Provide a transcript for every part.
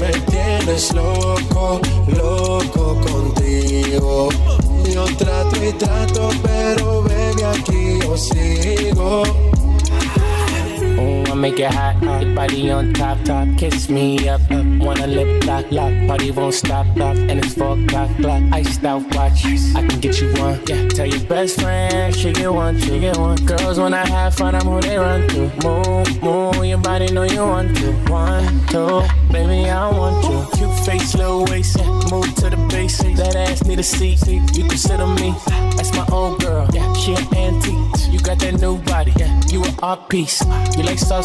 Me tienes loco, loco contigo. Yo trato y trato, pero baby, aquí yo sigo. Make it hot, hot. Body on top, top. Kiss me up, up. Wanna lip lock, lock. Party won't stop, stop. And it's four o'clock, clock. Iced out watch. I can get you one. Yeah. Tell your best friend she get one, she get one. Girls when I have fun, I'm who they run to. Move, move. Your body know you want to. One, two, baby I want you. Cute face, little waist. Move to the basics. That ass need a seat. You on me. That's my old girl. Yeah, she an antique. You got that new body. Yeah, you an art piece. You like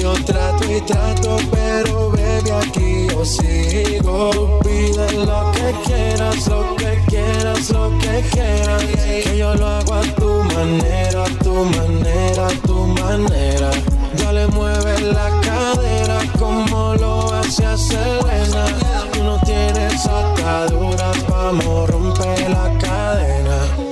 Yo trato y trato, pero baby aquí yo sigo. Pide lo que quieras, lo que quieras, lo que quieras. Que yo lo hago a tu manera, a tu manera, a tu manera. Dale, mueve la cadera como lo hace Selena. Tú no tienes ataduras, vamos, rompe la cadena.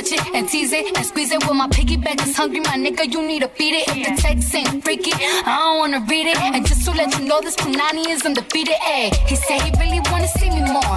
Touch it and tease it and squeeze it. When my piggyback is hungry, my nigga, you need to feed it. If the text ain't freaky, I don't wanna read it. And just to let you know, this Punani is undefeated. Ayy, he said he really wanna see me more.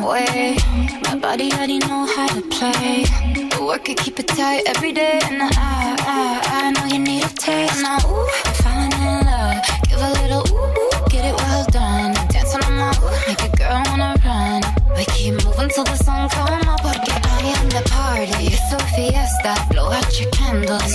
my way. My body already know how to play. But work it, keep it tight every day. And I, I, I know you need a taste. Now, ooh, I'm falling in love. Give a little ooh, ooh get it well done. Dancing on my ooh, make a girl wanna run. We keep moving till the sun come up. I am the party. It's a fiesta. Blow out your candles,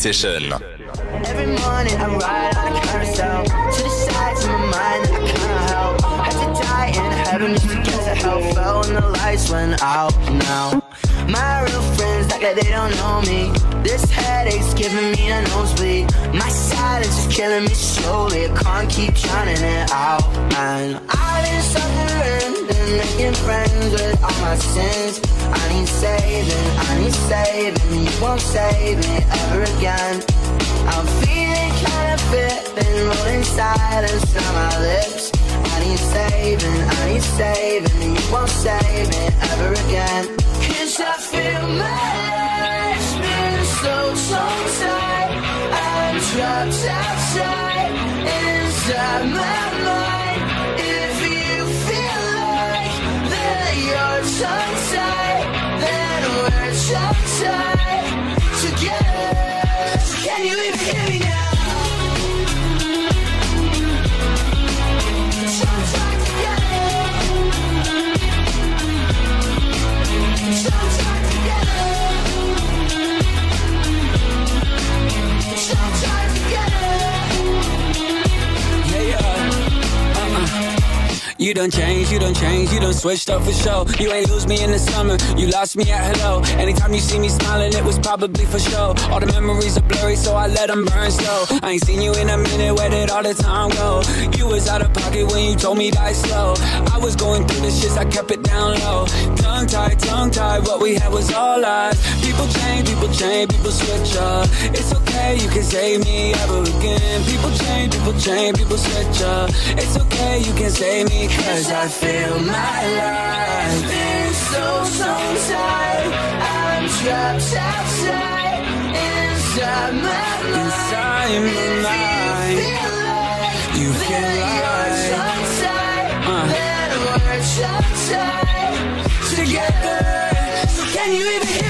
Session. Every morning I ride on a carousel. To the sides of my mind I can't help. Had to die in heaven just to get the help Fell when the lights went out now. My real friends act like they don't know me. This headache's giving me a nosebleed. My silence is killing me slowly. I can't keep drowning it out And I've been suffering making friends with all my sins. I need saving, I need saving. You won't save me ever again. I'm feeling kinda fit Been rolling silence on my lips. I need saving, I need saving. You won't save me ever again. Cause I feel my life's been so tongue-tied I'm trapped outside Inside my mind you're tongue-tied together. Can you even You done changed, you done changed, you done switched up for show. You ain't lose me in the summer, you lost me at hello. Anytime you see me smiling, it was probably for show. All the memories are blurry, so I let them burn slow. I ain't seen you in a minute, where did all the time go? You was out of pocket when you told me die slow. I was going through the shits, I kept it down low. Tongue tied, tongue tied, what we had was all lies. People change, people change, people switch up. It's okay, you can save me ever again. People change, people change, people switch up. It's okay, you can save me, cause I feel my life is so, so tight. I'm trapped outside, inside my mind. Inside my mind. You feel like. Together. So can you even hear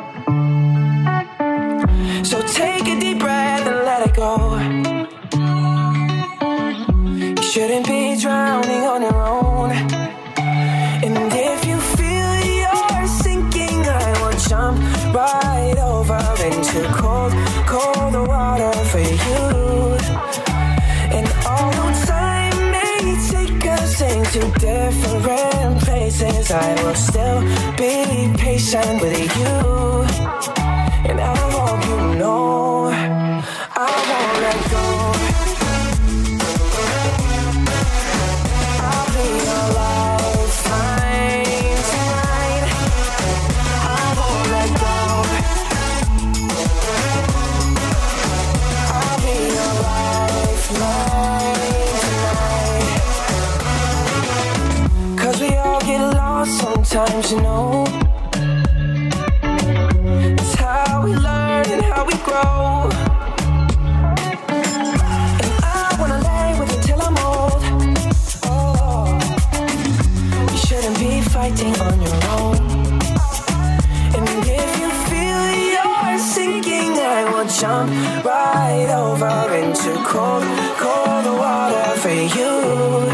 I will still be patient with you. Sometimes, you know. It's how we learn and how we grow. And I wanna lay with you till I'm old. Oh, you shouldn't be fighting on your own. And if you feel you're sinking, I will jump right over into cold, cold water for you.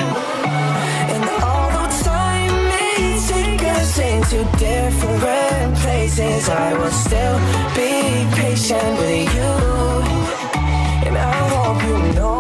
Will still be patient with you. And I hope you know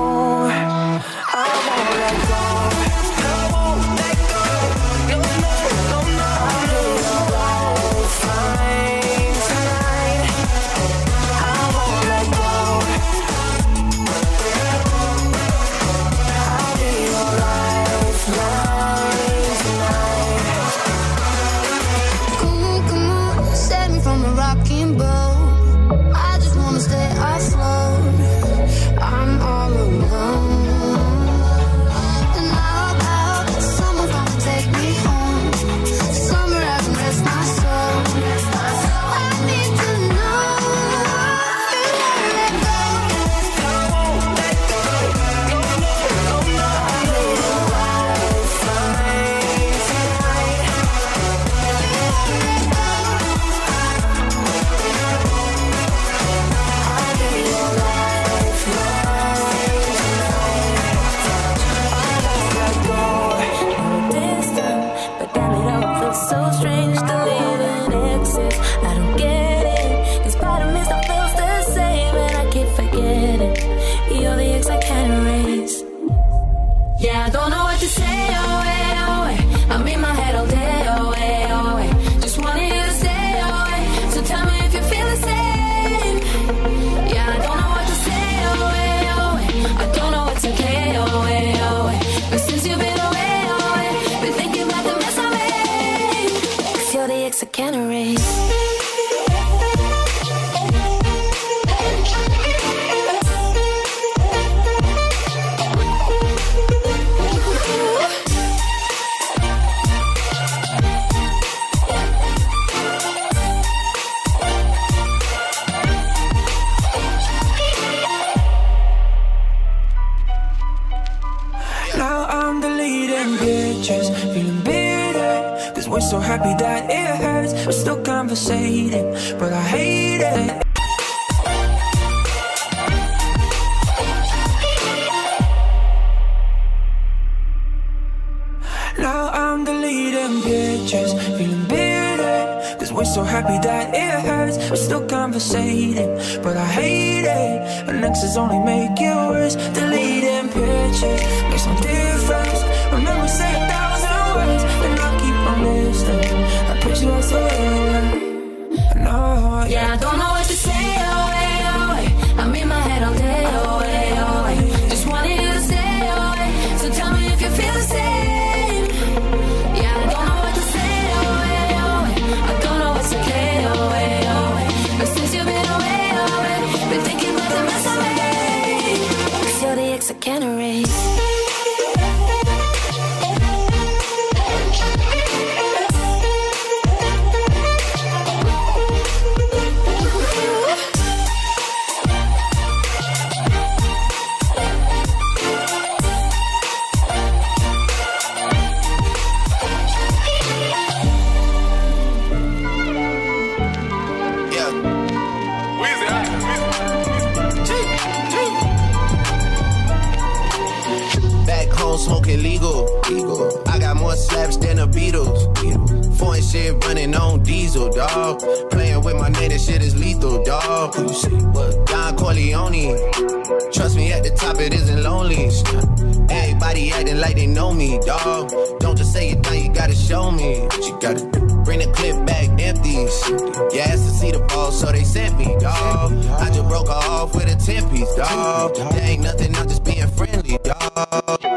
you gotta do. Bring the clip back empties. You asked to see the ball, so they sent me, dog. I just broke off with a 10 piece. There ain't nothing, I'm just being friendly, dog.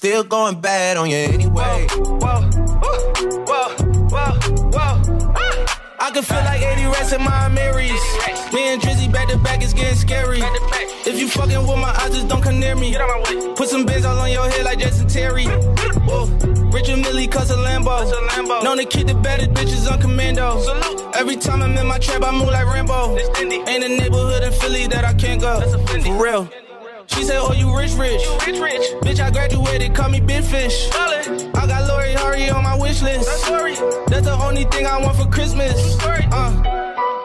Still going bad on you anyway. Whoa, whoa, whoa, whoa, whoa. I can feel like 80 rats in my Marys. Me and Drizzy back to back, it's getting scary. If you fucking with my eyes, just don't come near me. Put some bins all on your head like Jason Terry. Whoa. Richard Mille cuss a Lambo. Known to keep the baddest bitches on commando. Every time I'm in my trap, I move like Rambo. Ain't a neighborhood in Philly that I can't go. For real. She said, Oh, you rich, rich. rich, rich. Bitch, I graduated, call me Big Fish. I got Lori Harvey on my wish list. That's the only thing I want for Christmas. Uh.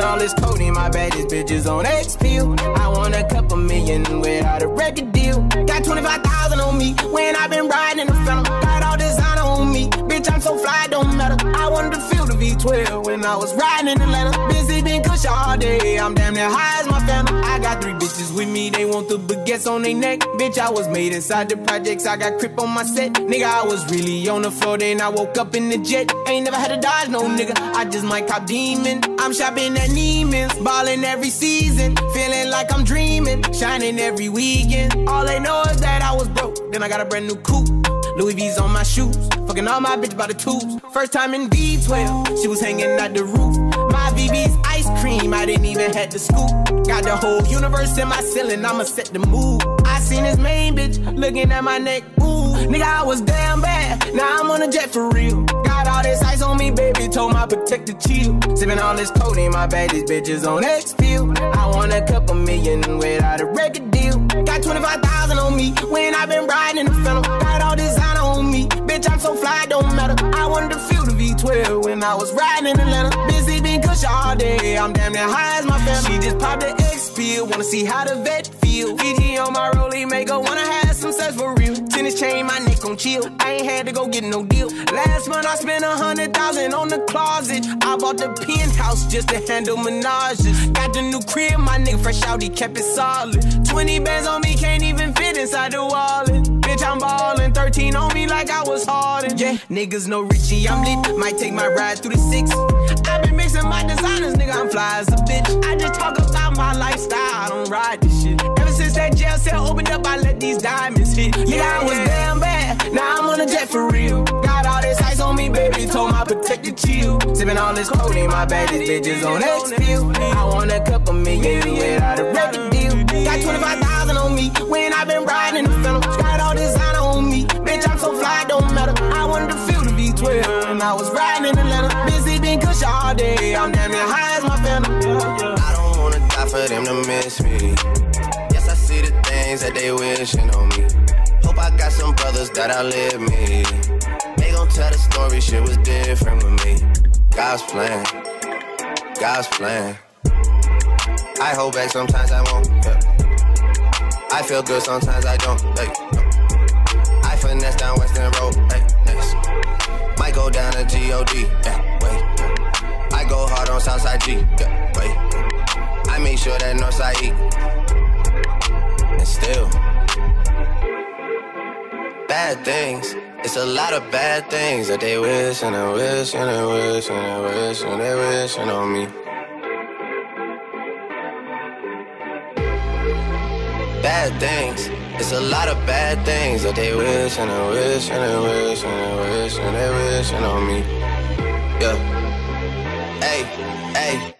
Sipping all this codeine, my baddest bitches on X pill. I want a couple million without a record deal. Got 25,000 When I was riding in Atlanta. Busy been kush all day. I'm damn near high as my family. I got three bitches with me. They want the baguettes on their neck. Bitch, I was made inside the projects. I got crip on my set. Nigga, I was really on the floor. Then I woke up in the jet. Ain't never had a dodge, no nigga. I just might cop demon. I'm shopping at Neiman's. balling every season. Feeling like I'm dreaming. Shining every weekend. All they know is that I was broke. Then I got a brand new coupe. Louis V's on my shoes. Fucking all my bitch by the tubes. First time in V12, she was hanging at the roof. My VV's ice cream, I didn't even have to scoop. Got the whole universe in my ceiling, I'ma set the mood. I seen this main bitch looking at my neck. Ooh, nigga, I was damn bad. Now I'm on a jet for real. Got all this ice on me, baby. Told my protector chill. Sipping all this codeine, my baddest bitches on X pill. I want a couple million without a record deal. Got 25,000 on me when i been riding in the phantom. Got all on. Bitch, I'm so fly, don't matter. I wanted to feel the V12 when I was riding in Atlanta. Busy been kush all day. I'm damn near high as my family. She just popped the X pill. Wanna see how the vet feel. Fiji on my rollie, make her wanna have some sex for real. Tennis chain, my neck on chill. I ain't had to go get no deal. Last month I spent a hundred thousand on the closet. I bought the penthouse just to handle menages. Got the new crib, my nigga fresh out, he kept it solid. 20 bands on me, can't even fit inside the wallet. Bitch, I'm ballin', 13 on me like I was Harden. Yeah, niggas know Richie, I'm lit. Might take my ride through the six. i been mixing my designers, nigga, I'm fly as a bitch. I just talk about my lifestyle, I don't ride this shit. Ever since that jail cell opened up, I let these diamonds hit. Yeah, I was damn bad, now I'm on a jet for real. Got all this ice on me, baby, told my protector chill. Sippin' all this codeine, my baddest bitches on X pill. I want a couple million without a record deal. Got 25,000 on me when I've been riding the phantom. Got all designer on me, bitch, I'm so fly, don't matter. I wanted to feel the V12 when I was riding in Atlanta. Busy been kush all day, I'm damn near high as my phantom. I don't wanna die for them to miss me. That they wishing on me. Hope I got some brothers that outlive me. They gon' tell the story, shit was different with me. God's plan, God's plan. I hold back sometimes I won't. Yeah. I feel good sometimes I don't. Hey. I finesse down Weston Road. Hey. Yes. Might go down to God. Yeah. Wait. I go hard on Southside G. Yeah. Wait. I make sure that Northside E. And still, bad things. It's a lot of bad things that they wish and they wish and they wish and they wish and they wishing on me. Bad things. It's a lot of bad things that they wish and they wish and they wish and they wish and they wishing on me. Yeah. Hey, hey.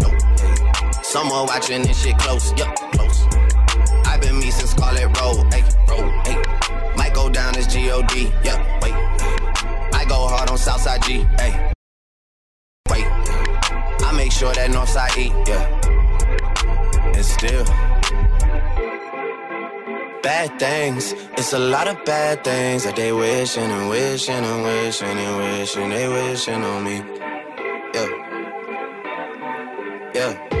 Someone watching this shit close, yup, close. I've been me since Scarlett Road, hey, road, hey. Might go down as G-O-D, yup, wait. I go hard on Southside G, hey. Wait, I make sure that Northside E, yeah. And still, bad things. It's a lot of bad things that they wishing and wishing and wishing and wishing they wishing on me. Yeah. Yeah.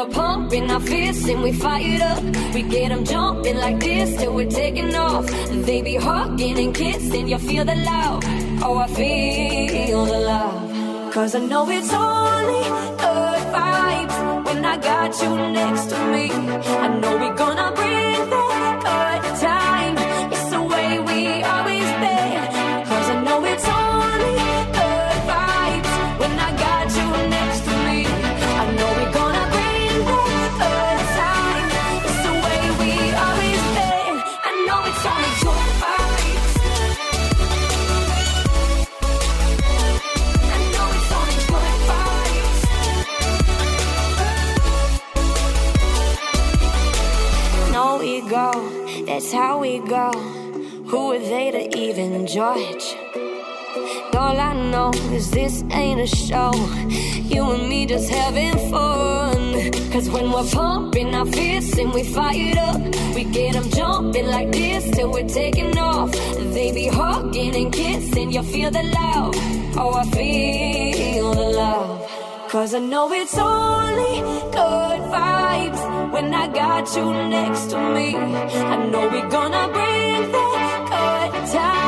We're pumping our fists and we fired up, we get them jumping like this till we're taking off. They be hugging and kissing, you feel the love. Oh, I feel the love. Cause I know it's only good vibes when I got you next to me. I know we're gonna bring Ego, that's how we go. Who are they to even judge? All I know is this ain't a show. You and me just having fun. Cause when we're pumping our fists and we fired up, we get them jumping like this till we're taking off. They be hugging and kissing, you feel the love. Oh, I feel the love. Cause I know it's only good vibes when I got you next to me. I know we're gonna bring that good time.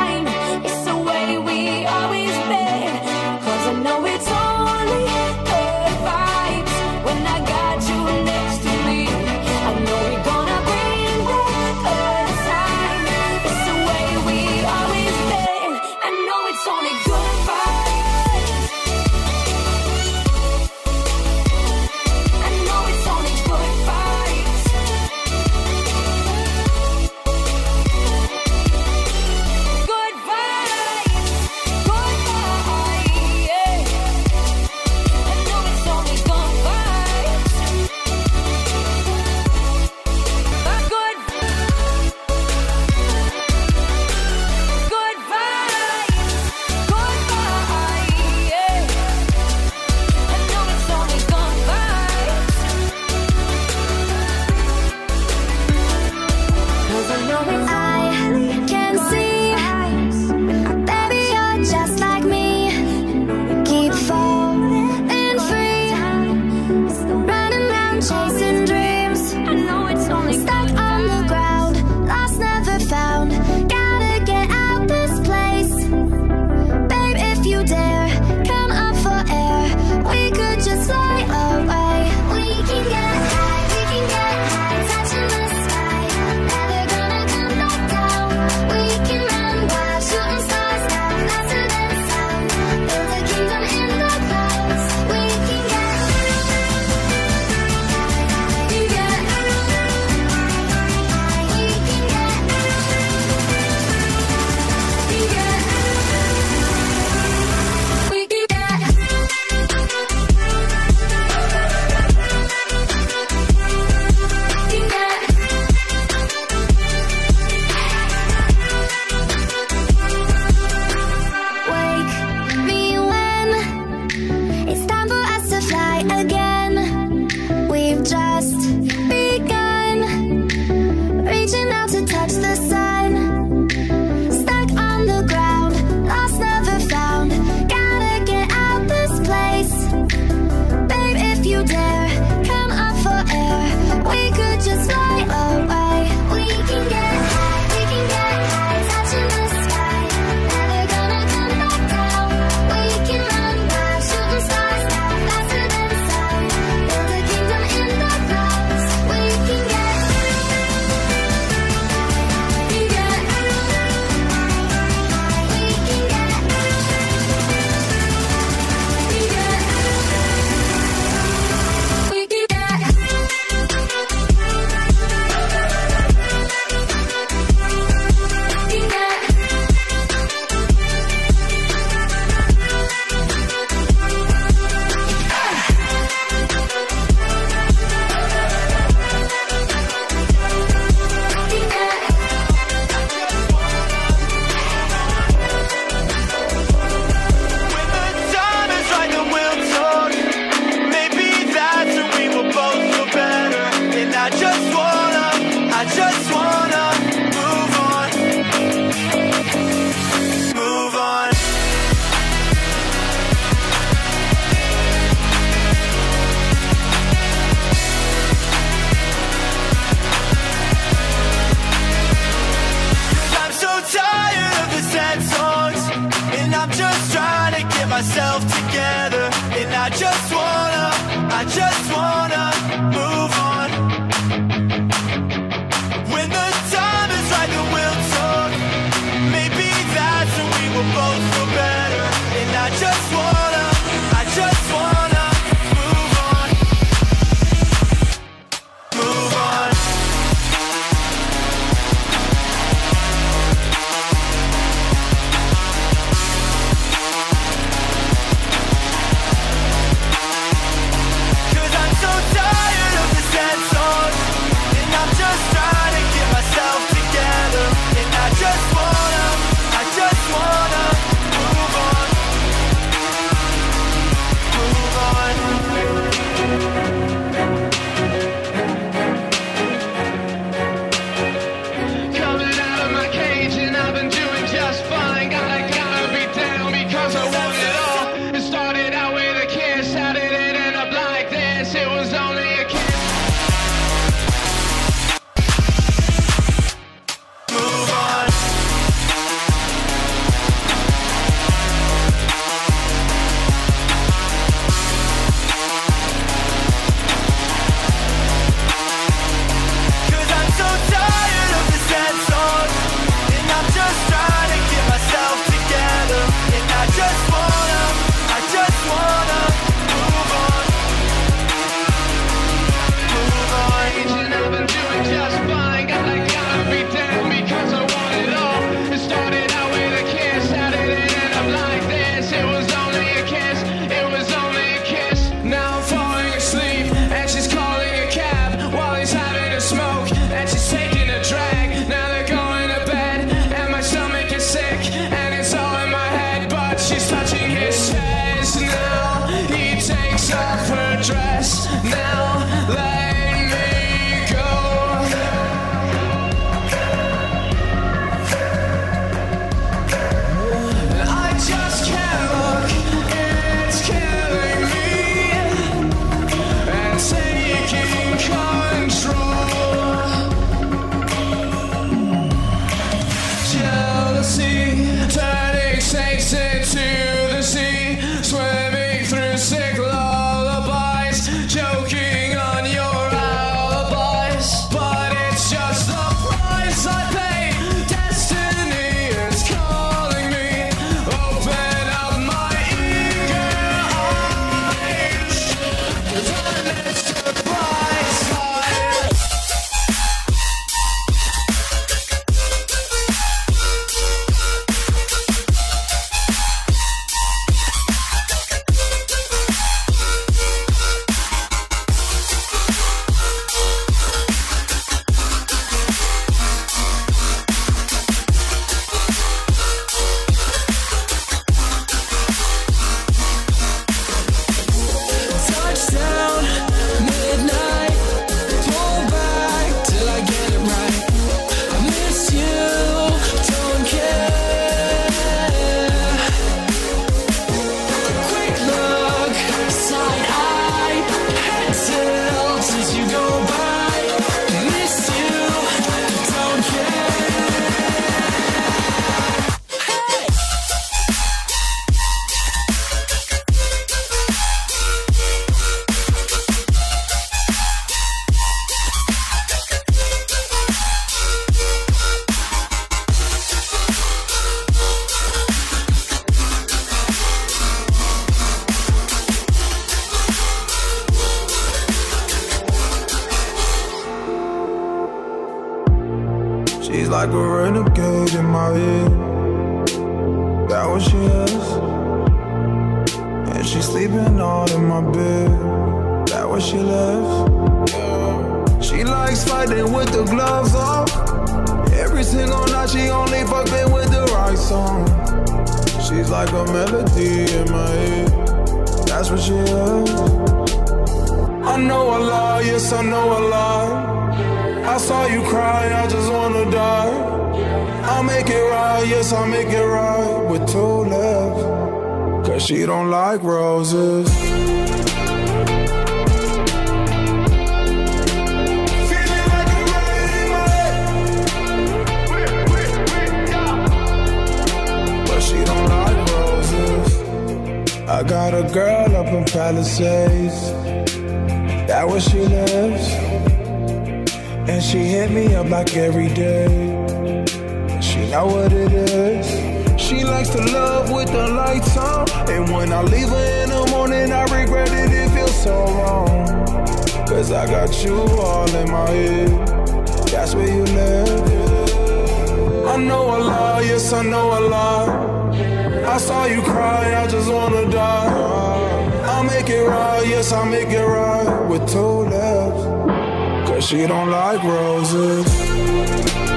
Just That's what. I know a lie, yes I know a lie. I saw you cry, I just wanna die. I'll make it right, yes I'll make it right with two left. Cause she don't like roses. I got a girl up in Palisades, that where she lives. And she hit me up like every day. She know what it is. She likes to love with the lights on. And when I leave her in the morning, I regret it, it feels so wrong. Cause I got you all in my head. That's where you live. I know a lie, yes, I know a lie. I saw you cry, I just wanna die. I'll make it right, yes, I'll make it right with two left. Cause she don't like roses.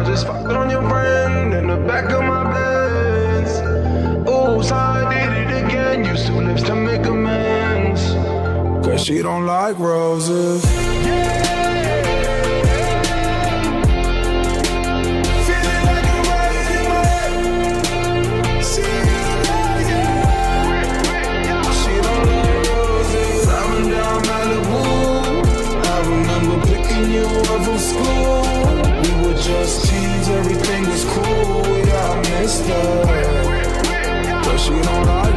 I just fucked on your friend in the back of my Benz. Oops, I did it again. Used two lips to make amends. Cause she don't like roses. sister. She don't like